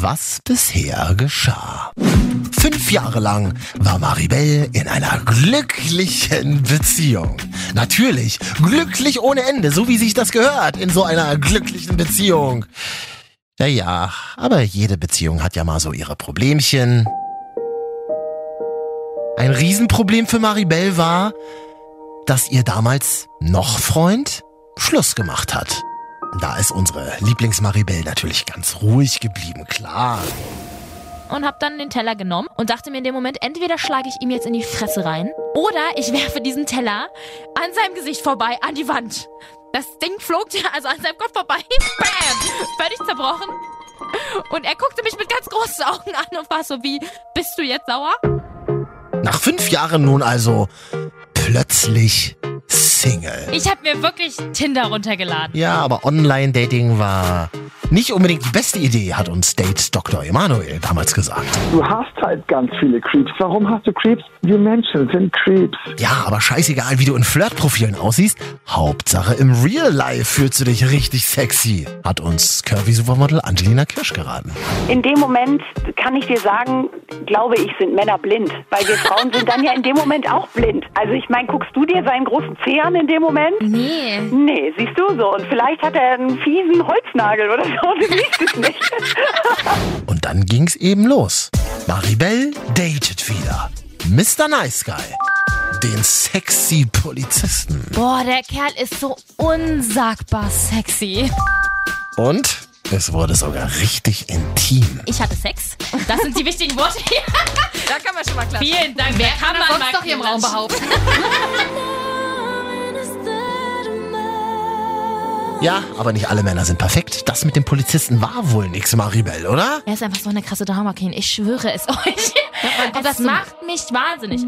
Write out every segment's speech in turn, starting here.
was bisher geschah. Fünf Jahre lang war Maribel in einer glücklichen Beziehung. Natürlich, glücklich ohne Ende, so wie sich das gehört in so einer glücklichen Beziehung. Ja, ja, aber jede Beziehung hat ja mal so ihre Problemchen. Ein Riesenproblem für Maribel war, dass ihr damals noch Freund Schluss gemacht hat. Da ist unsere Lieblingsmaribel natürlich ganz ruhig geblieben, klar. Und hab dann den Teller genommen und dachte mir in dem Moment, entweder schlage ich ihm jetzt in die Fresse rein oder ich werfe diesen Teller an seinem Gesicht vorbei an die Wand. Das Ding flog also an seinem Kopf vorbei. Bam! Völlig zerbrochen. Und er guckte mich mit ganz großen Augen an und war so wie, bist du jetzt sauer? Nach fünf Jahren nun also plötzlich Single. Ich habe mir wirklich Tinder runtergeladen. Ja, aber Online-Dating war nicht unbedingt die beste Idee, hat uns Date Dr. Emanuel damals gesagt. Du hast halt ganz viele Creeps. Warum hast du Creeps? Wir Menschen sind Creeps. Ja, aber scheißegal, wie du in Flirtprofilen aussiehst. Hauptsache im Real Life fühlst du dich richtig sexy, hat uns Curvy Supermodel Angelina Kirsch geraten. In dem Moment kann ich dir sagen, glaube ich, sind Männer blind. Weil wir Frauen sind dann ja in dem Moment auch blind. Also ich meine, guckst du dir seinen großen Zeh an in dem Moment? Nee. Nee, siehst du so. Und vielleicht hat er einen fiesen Holznagel oder so. Du siehst es nicht. Und dann ging's eben los. Maribel datet wieder. Mr. Nice Guy. Den sexy Polizisten. Boah, der Kerl ist so unsagbar sexy. Und es wurde sogar richtig intim. Ich hatte Sex. Das sind die wichtigen Worte hier. Da kann man schon mal klar. Vielen Dank. Wer kann man sonst doch hier im Raum behaupten? Ja, aber nicht alle Männer sind perfekt. Das mit dem Polizisten war wohl nix, Maribel, oder? Er ist einfach so eine krasse Drama Queen. Ich schwöre es euch. Und das macht mich wahnsinnig.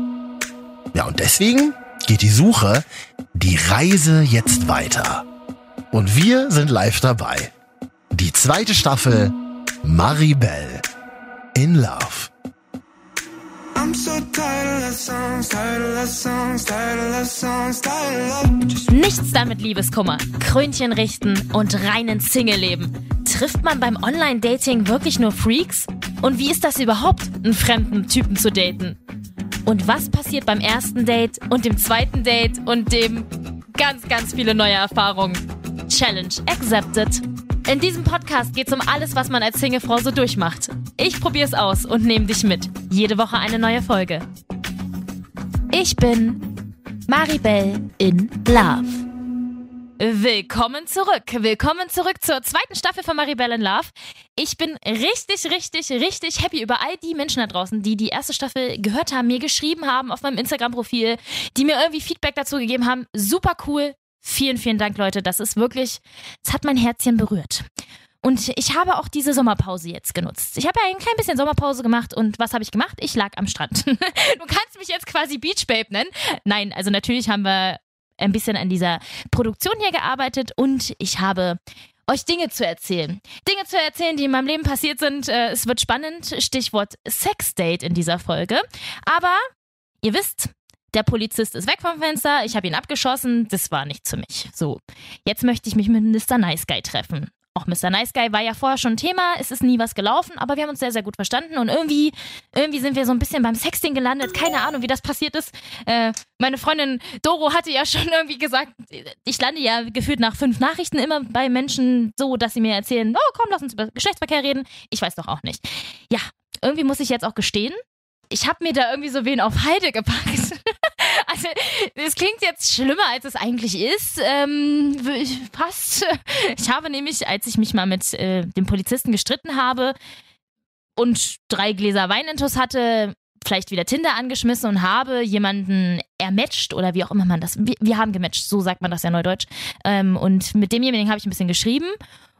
Ja, und deswegen geht die Suche, die Reise jetzt weiter. Und wir sind live dabei. Die zweite Staffel Maribel in Love. Nichts da mit Liebeskummer, Krönchen richten und reinen Single-Leben. Trifft man beim Online-Dating wirklich nur Freaks? Und wie ist das überhaupt, einen fremden Typen zu daten? Und was passiert beim ersten Date und dem zweiten Date und dem ganz, ganz viele neue Erfahrungen? Challenge accepted. In diesem Podcast geht's um alles, was man als Singlefrau so durchmacht. Ich probier's aus und nehme dich mit. Jede Woche eine neue Folge. Ich bin Maribel in Love. Willkommen zurück. Willkommen zurück zur zweiten Staffel von Maribel in Love. Ich bin richtig, richtig, richtig happy über all die Menschen da draußen, die die erste Staffel gehört haben, mir geschrieben haben auf meinem Instagram-Profil, die mir irgendwie Feedback dazu gegeben haben. Super cool. Vielen, vielen Dank, Leute. Das ist wirklich, es hat mein Herzchen berührt. Und ich habe auch diese Sommerpause jetzt genutzt. Ich habe ja ein klein bisschen Sommerpause gemacht und was habe ich gemacht? Ich lag am Strand. du kannst mich jetzt quasi Beach Babe nennen. Nein, also natürlich haben wir ein bisschen an dieser Produktion hier gearbeitet und ich habe euch Dinge zu erzählen. Dinge zu erzählen, die in meinem Leben passiert sind. Äh, Es wird spannend. Stichwort Sexdate in dieser Folge. Aber ihr wisst, der Polizist ist weg vom Fenster, ich habe ihn abgeschossen, das war nicht für mich. So, jetzt möchte ich mich mit Mr. Nice Guy treffen. Auch Mr. Nice Guy war ja vorher schon Thema, es ist nie was gelaufen, aber wir haben uns sehr, sehr gut verstanden und irgendwie, irgendwie sind wir so ein bisschen beim Sexting gelandet. Keine Ahnung, wie das passiert ist. Äh, meine Freundin Doro hatte ja schon irgendwie gesagt, ich lande ja gefühlt nach fünf Nachrichten immer bei Menschen so, dass sie mir erzählen, oh komm, lass uns über Geschlechtsverkehr reden. Ich weiß doch auch nicht. Ja, irgendwie muss ich jetzt auch gestehen, ich habe mir da irgendwie so wen auf Heide gepackt. also, es klingt jetzt schlimmer, als es eigentlich ist. Ähm, fast. Ich habe nämlich, als ich mich mal mit äh, dem Polizisten gestritten habe und drei Gläser Wein intus hatte, vielleicht wieder Tinder angeschmissen und habe jemanden ermatcht oder wie auch immer man das. Wir, wir haben gematcht, so sagt man das ja neudeutsch. Ähm, und mit demjenigen habe ich ein bisschen geschrieben.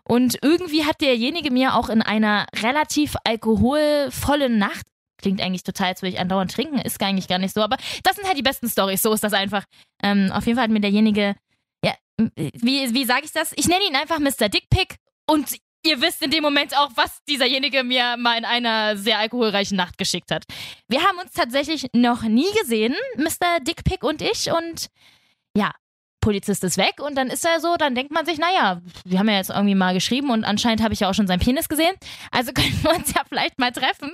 Und irgendwie hat derjenige mir auch in einer relativ alkoholvollen Nacht Klingt eigentlich total, als würde ich andauernd trinken, ist eigentlich gar nicht so, aber das sind halt die besten Stories, so ist das einfach. Ähm, auf jeden Fall hat mir derjenige, ja, wie, wie sage ich das? Ich nenne ihn einfach Mr. Dickpick und ihr wisst in dem Moment auch, was dieserjenige mir mal in einer sehr alkoholreichen Nacht geschickt hat. Wir haben uns tatsächlich noch nie gesehen, Mr. Dickpick und ich, und ja, Polizist ist weg und dann ist er so, dann denkt man sich, naja, wir haben ja jetzt irgendwie mal geschrieben und anscheinend habe ich ja auch schon seinen Penis gesehen. Also können wir uns ja vielleicht mal treffen.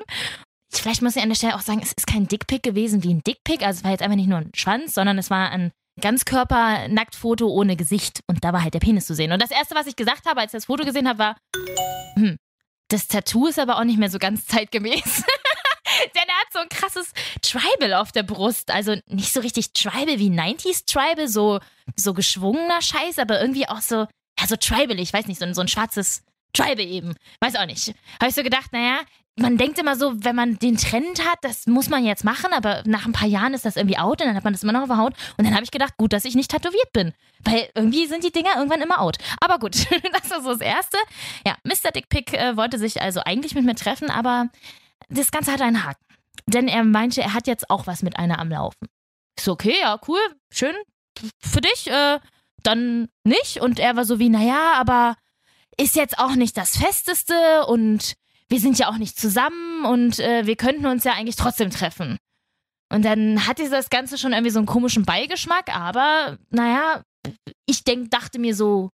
Vielleicht muss ich an der Stelle auch sagen, es ist kein Dickpick gewesen wie ein Dickpick. Also es war jetzt einfach nicht nur ein Schwanz, sondern es war ein Ganzkörper-Nacktfoto ohne Gesicht. Und da war halt der Penis zu sehen. Und das Erste, was ich gesagt habe, als ich das Foto gesehen habe, war, hm, das Tattoo ist aber auch nicht mehr so ganz zeitgemäß. Denn er hat so ein krasses Tribal auf der Brust. Also nicht so richtig Tribal wie 90s Tribal, so, so geschwungener Scheiß, aber irgendwie auch so, ja, so Tribal, ich weiß nicht, so, so ein schwarzes Tribal eben. Weiß auch nicht. Habe ich so gedacht, naja, man denkt immer so, wenn man den Trend hat, das muss man jetzt machen, aber nach ein paar Jahren ist das irgendwie out und dann hat man das immer noch auf der Haut. Und dann habe ich gedacht, gut, dass ich nicht tätowiert bin. Weil irgendwie sind die Dinger irgendwann immer out. Aber gut, das war so das Erste. Ja, Mr. Dickpick äh, wollte sich also eigentlich mit mir treffen, aber das Ganze hat einen Haken. Denn er meinte, er hat jetzt auch was mit einer am Laufen. Ich so, okay, ja, cool, schön für dich, äh, dann nicht. Und er war so wie, naja, aber ist jetzt auch nicht das Festeste und wir sind ja auch nicht zusammen und äh, wir könnten uns ja eigentlich trotzdem treffen. Und dann hatte das Ganze schon irgendwie so einen komischen Beigeschmack, aber naja, ich denk, dachte mir so,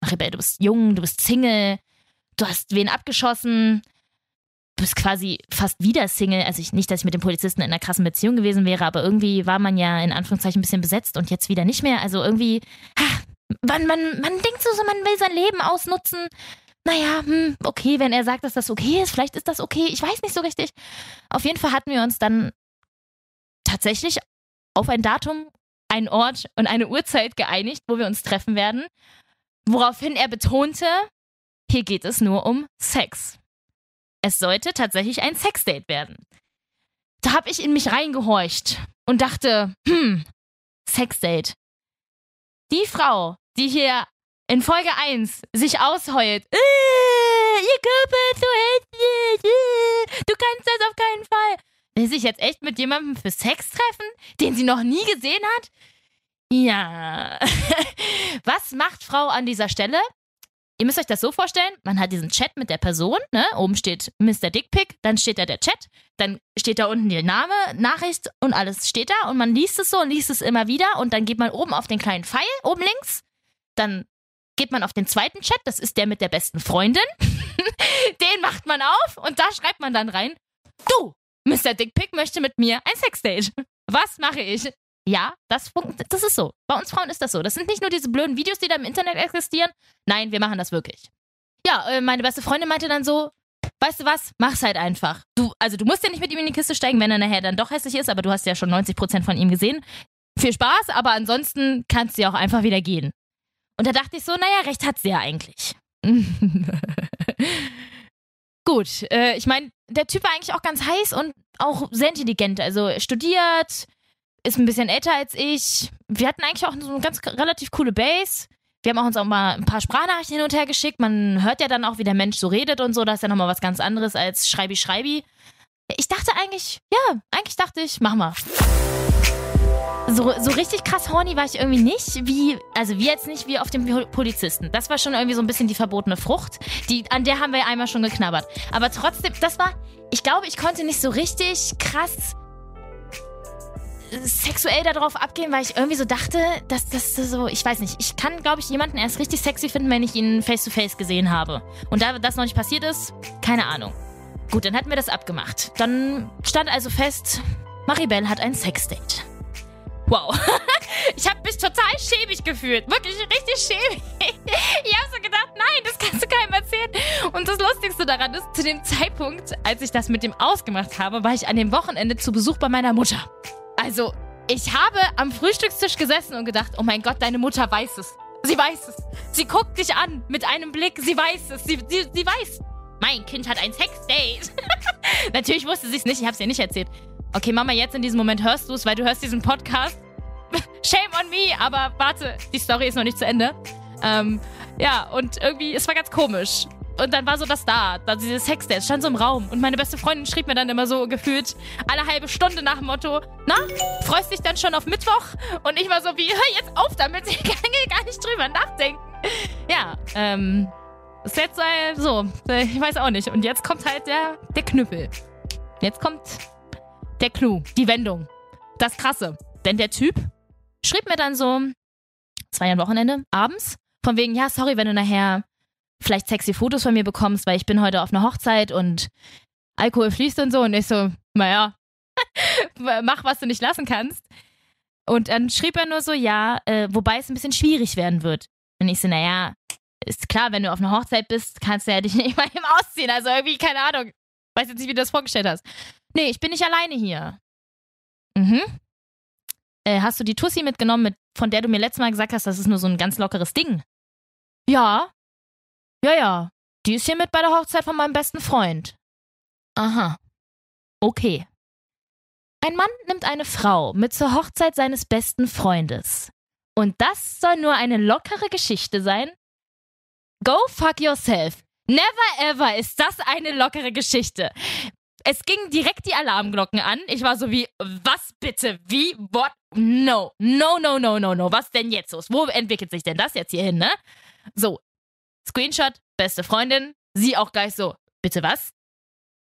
Maribel, du bist jung, du bist Single, du hast wen abgeschossen, du bist quasi fast wieder Single. Also ich, nicht, dass ich mit dem Polizisten in einer krassen Beziehung gewesen wäre, aber irgendwie war man ja in Anführungszeichen ein bisschen besetzt und jetzt wieder nicht mehr. Also irgendwie, ach, man, man, man denkt so, man will sein Leben ausnutzen naja, hm, okay, wenn er sagt, dass das okay ist, vielleicht ist das okay, ich weiß nicht so richtig. Auf jeden Fall hatten wir uns dann tatsächlich auf ein Datum, einen Ort und eine Uhrzeit geeinigt, wo wir uns treffen werden, woraufhin er betonte, hier geht es nur um Sex. Es sollte tatsächlich ein Sexdate werden. Da habe ich in mich reingehorcht und dachte, hm, Sexdate. Die Frau, die hier in Folge 1 sich ausheult. Äh, ihr Körper ist so hässlich. Äh, du kannst das auf keinen Fall. Will sich jetzt echt mit jemandem für Sex treffen, den sie noch nie gesehen hat? Ja. Was macht Frau an dieser Stelle? Ihr müsst euch das so vorstellen, man hat diesen Chat mit der Person, ne? Oben steht Mr. Dickpick, dann steht da der Chat, dann steht da unten der Name, Nachricht und alles steht da und man liest es so und liest es immer wieder und dann geht man oben auf den kleinen Pfeil, oben links, dann geht man auf den zweiten Chat, das ist der mit der besten Freundin. den macht man auf und da schreibt man dann rein, du, Mr. Dickpick möchte mit mir ein Sexdate. Was mache ich? Ja, das, das ist so. Bei uns Frauen ist das so. Das sind nicht nur diese blöden Videos, die da im Internet existieren. Nein, wir machen das wirklich. Ja, äh, meine beste Freundin meinte dann so, weißt du was, mach's halt einfach. Du, also du musst ja nicht mit ihm in die Kiste steigen, wenn er nachher dann doch hässlich ist, aber du hast ja schon 90% von ihm gesehen. Viel Spaß, aber ansonsten kannst du ja auch einfach wieder gehen. Und da dachte ich so, naja, recht hat sie ja eigentlich. Gut, äh, ich meine, der Typ war eigentlich auch ganz heiß und auch sehr intelligent. Also studiert, ist ein bisschen älter als ich. Wir hatten eigentlich auch so eine ganz relativ coole Base. Wir haben auch uns auch mal ein paar Sprachnachrichten hin und her geschickt. Man hört ja dann auch, wie der Mensch so redet und so. Das ist ja nochmal was ganz anderes als Schreibi Schreibi. Ich dachte eigentlich, ja, eigentlich dachte ich, mach mal. So, so richtig krass horny war ich irgendwie nicht, wie, also wie jetzt nicht wie auf dem Polizisten. Das war schon irgendwie so ein bisschen die verbotene Frucht. Die, an der haben wir einmal schon geknabbert. Aber trotzdem, das war, ich glaube, ich konnte nicht so richtig krass sexuell darauf abgehen, weil ich irgendwie so dachte, dass das so, ich weiß nicht, ich kann, glaube ich, jemanden erst richtig sexy finden, wenn ich ihn face to face gesehen habe. Und da das noch nicht passiert ist, keine Ahnung. Gut, dann hatten wir das abgemacht. Dann stand also fest, Maribel hat ein Sexdate. Wow. Ich habe mich total schäbig gefühlt. Wirklich richtig schäbig. Ich habe so gedacht, nein, das kannst du keinem erzählen. Und das Lustigste daran ist, zu dem Zeitpunkt, als ich das mit dem ausgemacht habe, war ich an dem Wochenende zu Besuch bei meiner Mutter. Also, ich habe am Frühstückstisch gesessen und gedacht, oh mein Gott, deine Mutter weiß es. Sie weiß es. Sie guckt dich an mit einem Blick. Sie weiß es. Sie, sie, sie weiß. Mein Kind hat ein Sexdate. Natürlich wusste sie es nicht. Ich habe es ihr nicht erzählt. Okay, Mama, jetzt in diesem Moment hörst du es, weil du hörst diesen Podcast. Shame on me, aber warte, die Story ist noch nicht zu Ende. Ähm, ja, und irgendwie, es war ganz komisch. Und dann war so das da, da dieses Sexdate, stand so im Raum. Und meine beste Freundin schrieb mir dann immer so gefühlt alle halbe Stunde nach dem Motto, na, freust dich dann schon auf Mittwoch? Und ich war so wie, hör jetzt auf damit, ich kann hier gar nicht drüber nachdenken. Ja, ähm, ist jetzt äh, so, ich weiß auch nicht. Und jetzt kommt halt der, der Knüppel. Jetzt kommt der Clou, die Wendung. Das Krasse. Denn der Typ schrieb mir dann so, ja ein Wochenende, abends, von wegen, ja, sorry, wenn du nachher vielleicht sexy Fotos von mir bekommst, weil ich bin heute auf einer Hochzeit und Alkohol fließt und so. Und ich so, naja, mach, was du nicht lassen kannst. Und dann schrieb er nur so, ja, äh, wobei es ein bisschen schwierig werden wird. Und ich so, naja, ist klar, wenn du auf einer Hochzeit bist, kannst du ja dich nicht mal eben ausziehen. Also irgendwie, keine Ahnung. Weiß jetzt nicht, wie du das vorgestellt hast. Nee, ich bin nicht alleine hier. Mhm. Äh, hast du die Tussi mitgenommen, mit, von der du mir letztes Mal gesagt hast, das ist nur so ein ganz lockeres Ding? Ja. Ja, ja. Die ist hier mit bei der Hochzeit von meinem besten Freund. Aha. Okay. Ein Mann nimmt eine Frau mit zur Hochzeit seines besten Freundes. Und das soll nur eine lockere Geschichte sein? Go fuck yourself. Never ever ist das eine lockere Geschichte. Es gingen direkt die Alarmglocken an. Ich war so wie, was bitte? Wie? What? No. No, no, no, no, no. Was denn jetzt los? Wo entwickelt sich denn das jetzt hier hin, ne? So. Screenshot, beste Freundin. Sie auch gleich so, bitte was?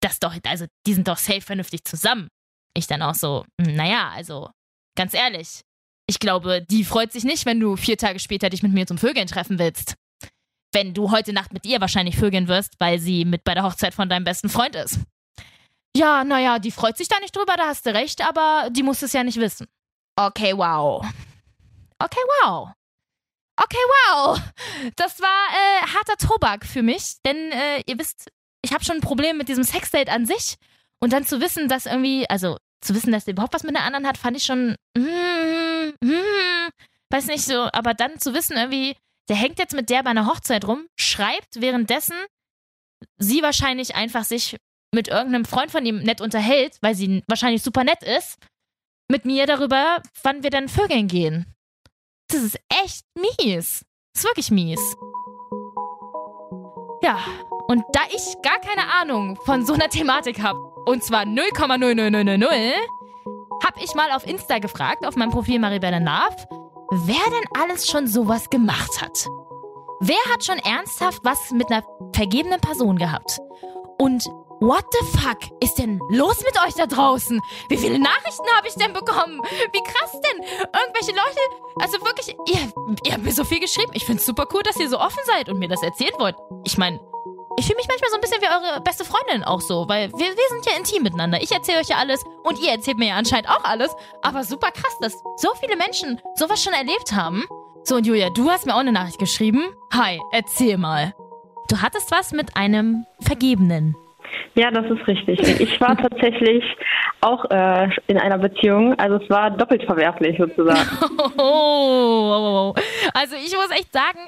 Das doch, also, die sind doch safe vernünftig zusammen. Ich dann auch so, hm, naja, also, ganz ehrlich. Ich glaube, die freut sich nicht, wenn du vier Tage später dich mit mir zum Vögeln treffen willst. Wenn du heute Nacht mit ihr wahrscheinlich vögeln wirst, weil sie mit bei der Hochzeit von deinem besten Freund ist. Ja, naja, die freut sich da nicht drüber, da hast du recht, aber die muss es ja nicht wissen. Okay, wow. Okay, wow. Okay, wow. Das war äh, harter Tobak für mich, denn äh, ihr wisst, ich habe schon ein Problem mit diesem Sexdate an sich. Und dann zu wissen, dass irgendwie, also zu wissen, dass er überhaupt was mit einer anderen hat, fand ich schon, mm, mm, weiß nicht so, aber dann zu wissen irgendwie, der hängt jetzt mit der bei einer Hochzeit rum, schreibt währenddessen sie wahrscheinlich einfach sich mit irgendeinem Freund von ihm nett unterhält, weil sie wahrscheinlich super nett ist, mit mir darüber, wann wir dann vögeln gehen. Das ist echt mies. Das ist wirklich mies. Ja, und da ich gar keine Ahnung von so einer Thematik habe, und zwar 0,00000, habe ich mal auf Insta gefragt, auf meinem Profil Maribel Nav, wer denn alles schon sowas gemacht hat. Wer hat schon ernsthaft was mit einer vergebenen Person gehabt? Und what the fuck ist denn los mit euch da draußen? Wie viele Nachrichten habe ich denn bekommen? Wie krass denn? Irgendwelche Leute, also wirklich, ihr, ihr habt mir so viel geschrieben. Ich finde es super cool, dass ihr so offen seid und mir das erzählt wollt. Ich meine, ich fühle mich manchmal so ein bisschen wie eure beste Freundin auch so, weil wir, wir sind ja intim miteinander. Ich erzähle euch ja alles und ihr erzählt mir ja anscheinend auch alles. Aber super krass, dass so viele Menschen sowas schon erlebt haben. So, und Julia, du hast mir auch eine Nachricht geschrieben. Hi, erzähl mal. Du hattest was mit einem Vergebenen. Ja, das ist richtig. Ich war tatsächlich auch äh, in einer Beziehung. Also es war doppelt verwerflich sozusagen. Oh, oh, oh. Also ich muss echt sagen,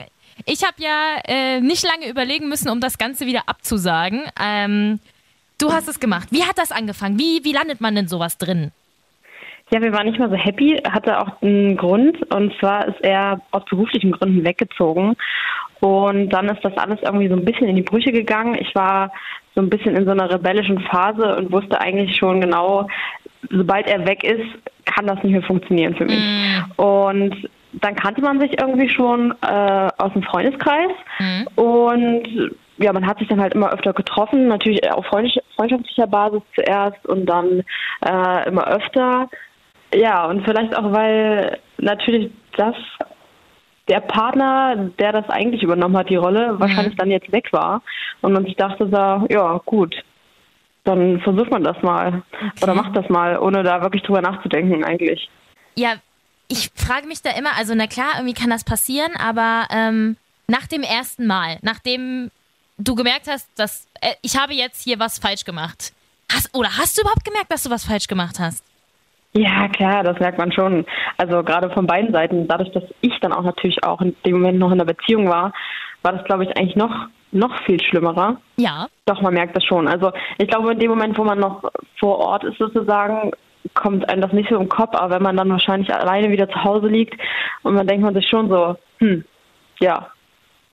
ich habe ja äh, nicht lange überlegen müssen, um das Ganze wieder abzusagen. Ähm, du hast es gemacht. Wie hat das angefangen? Wie, wie landet man denn sowas drin? Ja, wir waren nicht mal so happy, hatte auch einen Grund. Und zwar ist er aus beruflichen Gründen weggezogen. Und dann ist das alles irgendwie so ein bisschen in die Brüche gegangen. Ich war so ein bisschen in so einer rebellischen Phase und wusste eigentlich schon genau, sobald er weg ist, kann das nicht mehr funktionieren für mich. Mm. Und dann kannte man sich irgendwie schon äh, aus dem Freundeskreis mhm. und ja, man hat sich dann halt immer öfter getroffen, natürlich auf freundschaftlicher Basis zuerst und dann äh, immer öfter. Ja, und vielleicht auch, weil natürlich das der Partner, der das eigentlich übernommen hat, die Rolle, mhm. wahrscheinlich dann jetzt weg war. Und man sich dachte so, ja, gut, dann versucht man das mal okay. oder macht das mal, ohne da wirklich drüber nachzudenken eigentlich. Ja, ich frage mich da immer, also na klar, irgendwie kann das passieren, aber ähm, nach dem ersten Mal, nachdem du gemerkt hast, dass äh, ich habe jetzt hier was falsch gemacht, hast, oder hast du überhaupt gemerkt, dass du was falsch gemacht hast? Ja, klar, das merkt man schon. Also gerade von beiden Seiten, dadurch, dass ich dann auch natürlich auch in dem Moment noch in der Beziehung war, war das, glaube ich, eigentlich noch noch viel schlimmerer. Ja. Doch, man merkt das schon. Also ich glaube, in dem Moment, wo man noch vor Ort ist sozusagen, kommt einem das nicht so im Kopf, aber wenn man dann wahrscheinlich alleine wieder zu Hause liegt und man denkt man sich schon so, hm, ja,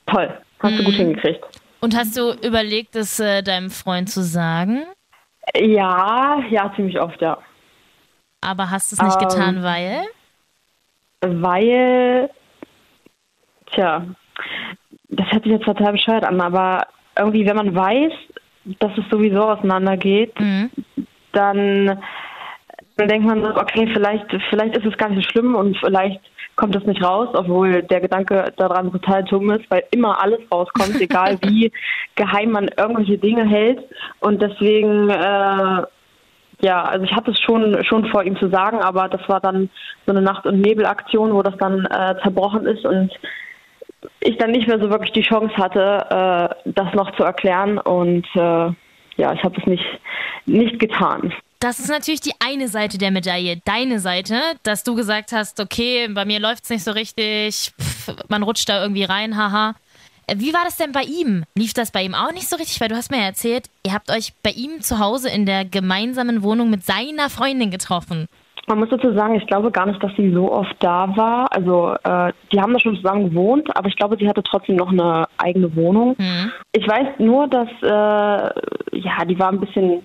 toll, hast hm. du gut hm. hingekriegt. Und hast du überlegt, es äh, deinem Freund zu sagen? Ja, ja, ziemlich oft, ja. Aber hast du es nicht ähm, getan, weil? Weil, tja, das hört sich jetzt total bescheuert an, aber irgendwie, wenn man weiß, dass es sowieso auseinandergeht, mhm. dann dann denkt man so, okay, vielleicht, vielleicht ist es gar nicht so schlimm und vielleicht kommt das nicht raus, obwohl der Gedanke daran total dumm ist, weil immer alles rauskommt, egal wie geheim man irgendwelche Dinge hält. Und deswegen, äh, ja, also ich hatte es schon, schon vor, ihm zu sagen, aber das war dann so eine Nacht- und Nebelaktion, wo das dann äh, zerbrochen ist und ich dann nicht mehr so wirklich die Chance hatte, äh, das noch zu erklären. Und äh, ja, ich habe es nicht, nicht getan. Das ist natürlich die eine Seite der Medaille, deine Seite, dass du gesagt hast, okay, bei mir läuft es nicht so richtig, pff, man rutscht da irgendwie rein, haha. Äh, Wie war das denn bei ihm? Lief das bei ihm auch nicht so richtig? Weil du hast mir ja erzählt, ihr habt euch bei ihm zu Hause in der gemeinsamen Wohnung mit seiner Freundin getroffen. Man muss dazu sagen, ich glaube gar nicht, dass sie so oft da war. Also äh, die haben da schon zusammen gewohnt, aber ich glaube, sie hatte trotzdem noch eine eigene Wohnung. Mhm. Ich weiß nur, dass äh, ja, die war ein bisschen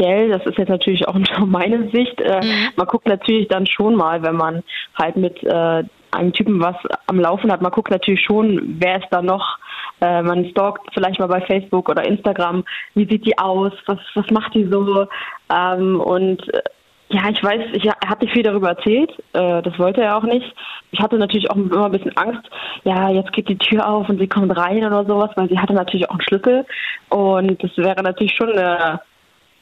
speziell. Das ist jetzt natürlich auch nur meine Sicht. Äh, Man guckt natürlich dann schon mal, wenn man halt mit äh, einem Typen was am Laufen hat. Man guckt natürlich schon, wer ist da noch. Äh, man stalkt vielleicht mal bei Facebook oder Instagram. Wie sieht die aus? Was, was macht die so? Ähm, und äh, ja, ich weiß, ich, er hat nicht viel darüber erzählt. Äh, das wollte er auch nicht. Ich hatte natürlich auch immer ein bisschen Angst. Ja, jetzt geht die Tür auf und sie kommt rein oder sowas, weil sie hatte natürlich auch einen Schlüssel. Und das wäre natürlich schon äh,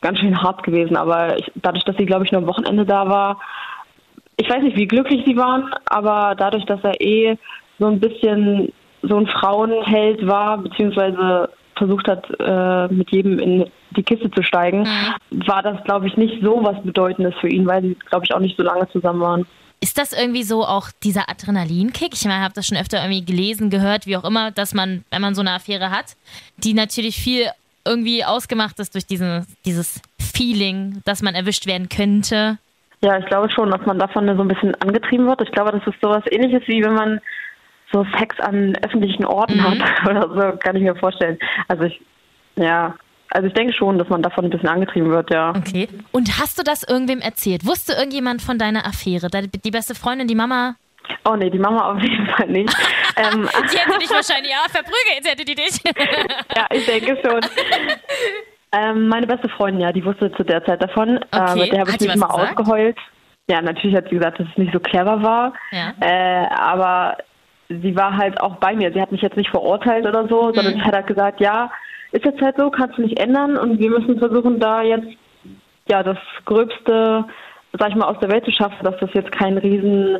ganz schön hart gewesen. Aber ich, dadurch, dass sie, glaube ich, nur am Wochenende da war, ich weiß nicht, wie glücklich sie waren, aber dadurch, dass er eh so ein bisschen so ein Frauenheld war, beziehungsweise versucht hat, äh, mit jedem in die Kiste zu steigen, war das, glaube ich, nicht so was Bedeutendes für ihn, weil sie, glaube ich, auch nicht so lange zusammen waren. Ist das irgendwie so auch dieser Adrenalinkick? Ich meine, ich habe das schon öfter irgendwie gelesen, gehört, wie auch immer, dass man, wenn man so eine Affäre hat, die natürlich viel irgendwie ausgemacht ist durch diesen, dieses Feeling, dass man erwischt werden könnte. Ja, ich glaube schon, dass man davon so ein bisschen angetrieben wird. Ich glaube, das ist sowas ähnliches wie wenn man so Sex an öffentlichen Orten hat oder so, kann ich mir vorstellen. Also ich, ja, also ich denke schon, dass man davon ein bisschen angetrieben wird, ja. Okay. Und hast du das irgendwem erzählt? Wusste irgendjemand von deiner Affäre? Die beste Freundin, die Mama? Oh nee, die Mama auf jeden Fall nicht. ähm, Die hätte dich wahrscheinlich ja verprügelt, hätte die dich. ja, ich denke schon. Ähm, meine beste Freundin, ja, die wusste zu der Zeit davon. Okay. Äh, mit der habe ich mich mal gesagt? ausgeheult. Ja, natürlich hat sie gesagt, dass es nicht so clever war. Ja. Äh, aber sie war halt auch bei mir. Sie hat mich jetzt nicht verurteilt oder so, sondern Mhm. sie hat halt gesagt, ja, ist jetzt halt so, kannst du nicht ändern und wir müssen versuchen, da jetzt ja das Gröbste, sag ich mal, aus der Welt zu schaffen, dass das jetzt kein riesen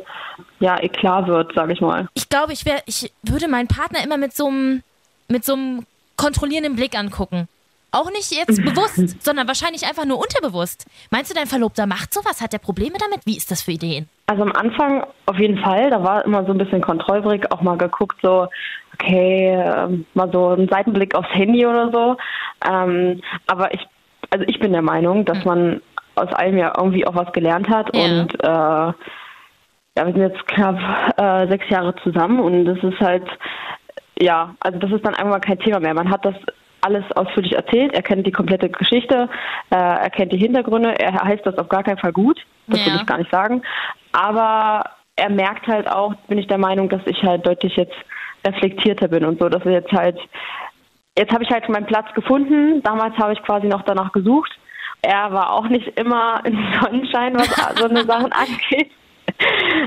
ja, Eklat wird, sag ich mal. Ich glaube, ich, wär, ich würde meinen Partner immer mit so einem mit so einem kontrollierenden Blick angucken. Auch nicht jetzt bewusst, sondern wahrscheinlich einfach nur unterbewusst. Meinst du, dein Verlobter macht sowas? Hat er Probleme damit? Wie ist das für Ideen? Also am Anfang auf jeden Fall, da war immer so ein bisschen kontrollwürdig, auch mal geguckt, so, okay, ähm, mal so ein Seitenblick aufs Handy oder so. Ähm, aber ich, also ich bin der Meinung, dass man aus allem ja irgendwie auch was gelernt hat Ja. und äh, ja, wir sind jetzt knapp äh, sechs Jahre zusammen und das ist halt, ja, also das ist dann irgendwann kein Thema mehr. Man hat das alles ausführlich erzählt, er kennt die komplette Geschichte, äh, er kennt die Hintergründe, er heißt das auf gar keinen Fall gut, das will Ja. ich gar nicht sagen. Aber er merkt halt auch, bin ich der Meinung, dass ich halt deutlich jetzt reflektierter bin und so, dass er jetzt halt, jetzt habe ich halt meinen Platz gefunden, damals habe ich quasi noch danach gesucht. Er war auch nicht immer in Sonnenschein, was so eine Sachen angeht.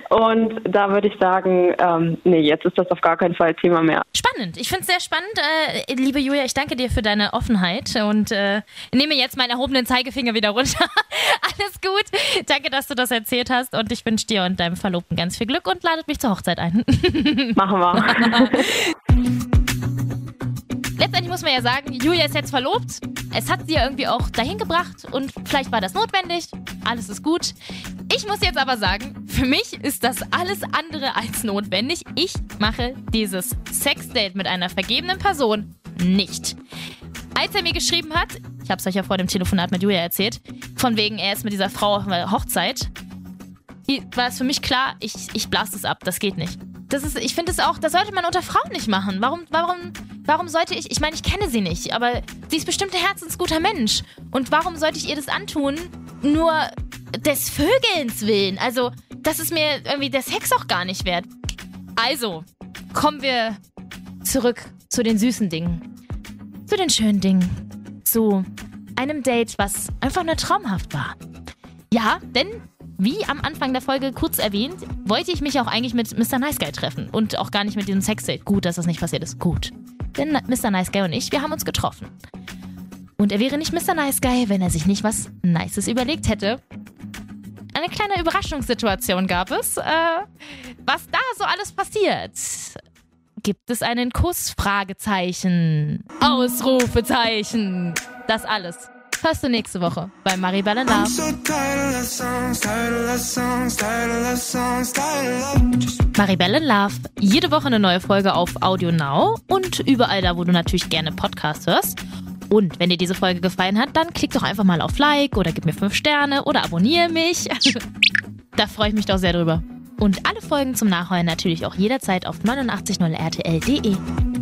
Und da würde ich sagen, ähm, nee, jetzt ist das auf gar keinen Fall Thema mehr. Spannend. Ich finde es sehr spannend. Äh, liebe Julia, ich danke dir für deine Offenheit und äh, nehme jetzt meinen erhobenen Zeigefinger wieder runter. Alles gut. Danke, dass du das erzählt hast und ich wünsche dir und deinem Verlobten ganz viel Glück und ladet mich zur Hochzeit ein. Machen wir. Letztendlich muss man ja sagen, Julia ist jetzt verlobt. Es hat sie ja irgendwie auch dahin gebracht und vielleicht war das notwendig. Alles ist gut. Ich muss jetzt aber sagen, für mich ist das alles andere als notwendig. Ich mache dieses Sexdate mit einer vergebenen Person nicht. Als er mir geschrieben hat, ich habe es euch ja vor dem Telefonat mit Julia erzählt, von wegen er ist mit dieser Frau auf einer Hochzeit, war es für mich klar, ich, ich blase es ab, das geht nicht. Das ist, ich finde es auch, das sollte man unter Frauen nicht machen. Warum, warum, warum sollte ich, ich meine, ich kenne sie nicht, aber sie ist bestimmt ein herzensguter Mensch. Und warum sollte ich ihr das antun? Nur des Vögelns willen. Also, das ist mir irgendwie der Sex auch gar nicht wert. Also, kommen wir zurück zu den süßen Dingen. Zu den schönen Dingen. Zu einem Date, was einfach nur traumhaft war. Ja, denn Wie am Anfang der Folge kurz erwähnt, wollte ich mich auch eigentlich mit Mr. Nice Guy treffen und auch gar nicht mit diesem Sexdate. Gut, dass das nicht passiert ist. Gut. Denn Mr. Nice Guy und ich, wir haben uns getroffen. Und er wäre nicht Mr. Nice Guy, wenn er sich nicht was Nices überlegt hätte. Eine kleine Überraschungssituation gab es. Äh, was da so alles passiert? Gibt es einen Kuss? Fragezeichen. Ausrufezeichen. Das alles hörst du nächste Woche bei in Love. Maribel in Love. Jede Woche eine neue Folge auf Audio Now und überall da, wo du natürlich gerne Podcast hörst. Und wenn dir diese Folge gefallen hat, dann klick doch einfach mal auf Like oder gib mir 5 Sterne oder abonniere mich. da freue ich mich doch sehr drüber. Und alle Folgen zum Nachheulen natürlich auch jederzeit auf 890rtl.de.